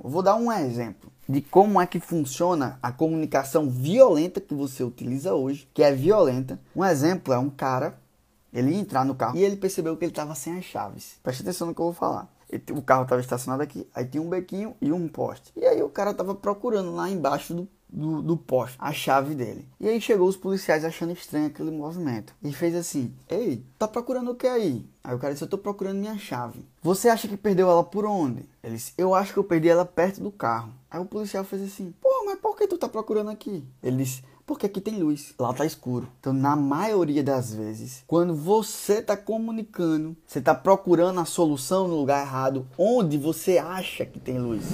Vou dar um exemplo de como é que funciona a comunicação violenta que você utiliza hoje, que é violenta. Um exemplo é um cara, ele entrar no carro e ele percebeu que ele estava sem as chaves. Preste atenção no que eu vou falar. O carro estava estacionado aqui, aí tinha um bequinho e um poste. E aí o cara estava procurando lá embaixo do do, do poste, a chave dele. E aí chegou os policiais achando estranho aquele movimento. E fez assim: Ei, tá procurando o que aí? Aí o cara disse: Eu tô procurando minha chave. Você acha que perdeu ela por onde? Ele disse: Eu acho que eu perdi ela perto do carro. Aí o policial fez assim: Pô, mas por que tu tá procurando aqui? Ele disse: porque aqui tem luz, lá tá escuro. Então, na maioria das vezes, quando você tá comunicando, você tá procurando a solução no lugar errado, onde você acha que tem luz.